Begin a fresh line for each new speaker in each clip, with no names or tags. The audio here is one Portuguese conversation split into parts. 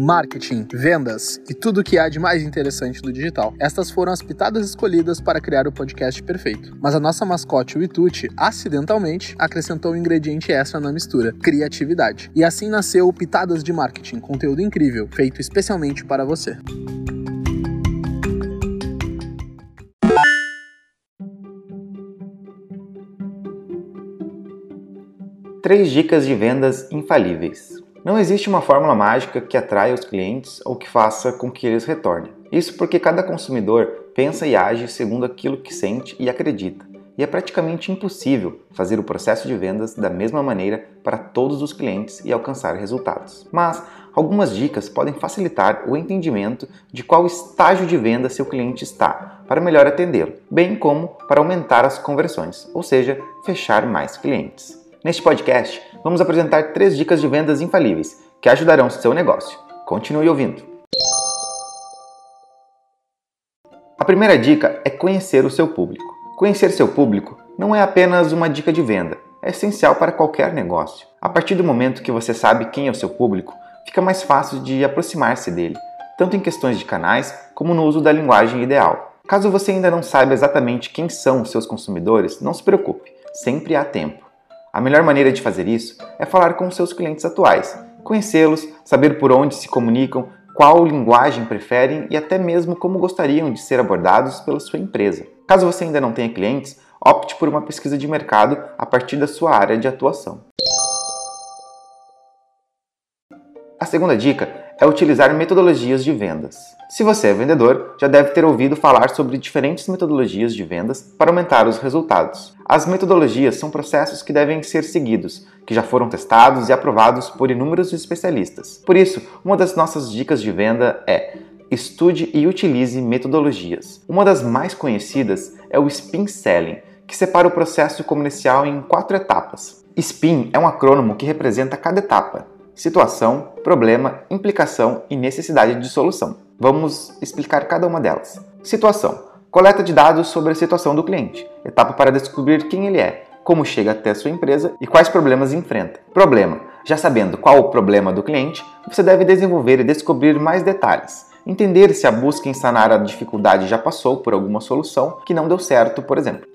marketing, vendas e tudo o que há de mais interessante do digital. Estas foram as pitadas escolhidas para criar o podcast perfeito. Mas a nossa mascote, o Ituti, acidentalmente acrescentou um ingrediente extra na mistura: criatividade. E assim nasceu o Pitadas de Marketing, conteúdo incrível, feito especialmente para você.
Três dicas de vendas infalíveis. Não existe uma fórmula mágica que atraia os clientes ou que faça com que eles retornem. Isso porque cada consumidor pensa e age segundo aquilo que sente e acredita. E é praticamente impossível fazer o processo de vendas da mesma maneira para todos os clientes e alcançar resultados. Mas algumas dicas podem facilitar o entendimento de qual estágio de venda seu cliente está, para melhor atendê-lo, bem como para aumentar as conversões, ou seja, fechar mais clientes. Neste podcast, vamos apresentar três dicas de vendas infalíveis que ajudarão seu negócio. Continue ouvindo. A primeira dica é conhecer o seu público. Conhecer seu público não é apenas uma dica de venda, é essencial para qualquer negócio. A partir do momento que você sabe quem é o seu público, fica mais fácil de aproximar-se dele, tanto em questões de canais como no uso da linguagem ideal. Caso você ainda não saiba exatamente quem são os seus consumidores, não se preocupe, sempre há tempo. A melhor maneira de fazer isso é falar com seus clientes atuais, conhecê-los, saber por onde se comunicam, qual linguagem preferem e até mesmo como gostariam de ser abordados pela sua empresa. Caso você ainda não tenha clientes, opte por uma pesquisa de mercado a partir da sua área de atuação. A segunda dica é utilizar metodologias de vendas. Se você é vendedor, já deve ter ouvido falar sobre diferentes metodologias de vendas para aumentar os resultados. As metodologias são processos que devem ser seguidos, que já foram testados e aprovados por inúmeros especialistas. Por isso, uma das nossas dicas de venda é estude e utilize metodologias. Uma das mais conhecidas é o Spin Selling, que separa o processo comercial em quatro etapas. SPIN é um acrônimo que representa cada etapa: situação, problema, implicação e necessidade de solução. Vamos explicar cada uma delas. Situação: coleta de dados sobre a situação do cliente, etapa para descobrir quem ele é, como chega até a sua empresa e quais problemas enfrenta. Problema: já sabendo qual o problema do cliente, você deve desenvolver e descobrir mais detalhes. Entender se a busca em sanar a dificuldade já passou por alguma solução que não deu certo, por exemplo.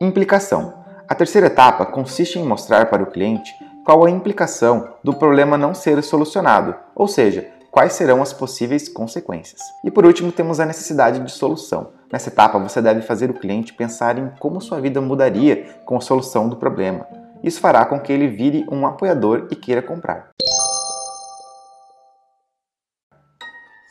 Implicação: a terceira etapa consiste em mostrar para o cliente qual a implicação do problema não ser solucionado, ou seja, quais serão as possíveis consequências. E por último, temos a necessidade de solução. Nessa etapa, você deve fazer o cliente pensar em como sua vida mudaria com a solução do problema. Isso fará com que ele vire um apoiador e queira comprar.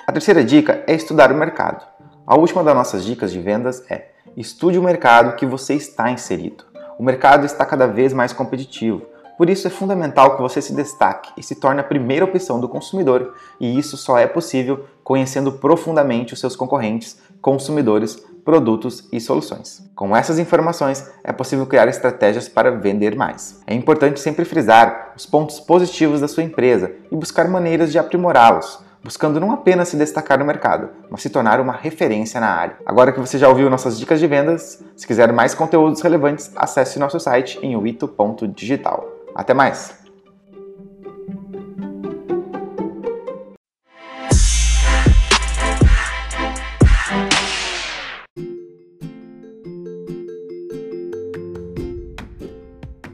A terceira dica é estudar o mercado. A última das nossas dicas de vendas é: estude o mercado que você está inserido. O mercado está cada vez mais competitivo por isso é fundamental que você se destaque e se torne a primeira opção do consumidor, e isso só é possível conhecendo profundamente os seus concorrentes, consumidores, produtos e soluções. Com essas informações, é possível criar estratégias para vender mais. É importante sempre frisar os pontos positivos da sua empresa e buscar maneiras de aprimorá-los buscando não apenas se destacar no mercado, mas se tornar uma referência na área. Agora que você já ouviu nossas dicas de vendas, se quiser mais conteúdos relevantes, acesse nosso site em uito.digital. Até mais!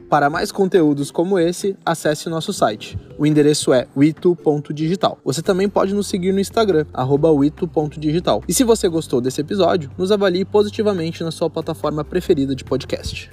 Para mais conteúdos como esse, acesse nosso site. O endereço é wito.digital. Você também pode nos seguir no Instagram, wito.digital. E se você gostou desse episódio, nos avalie positivamente na sua plataforma preferida de podcast.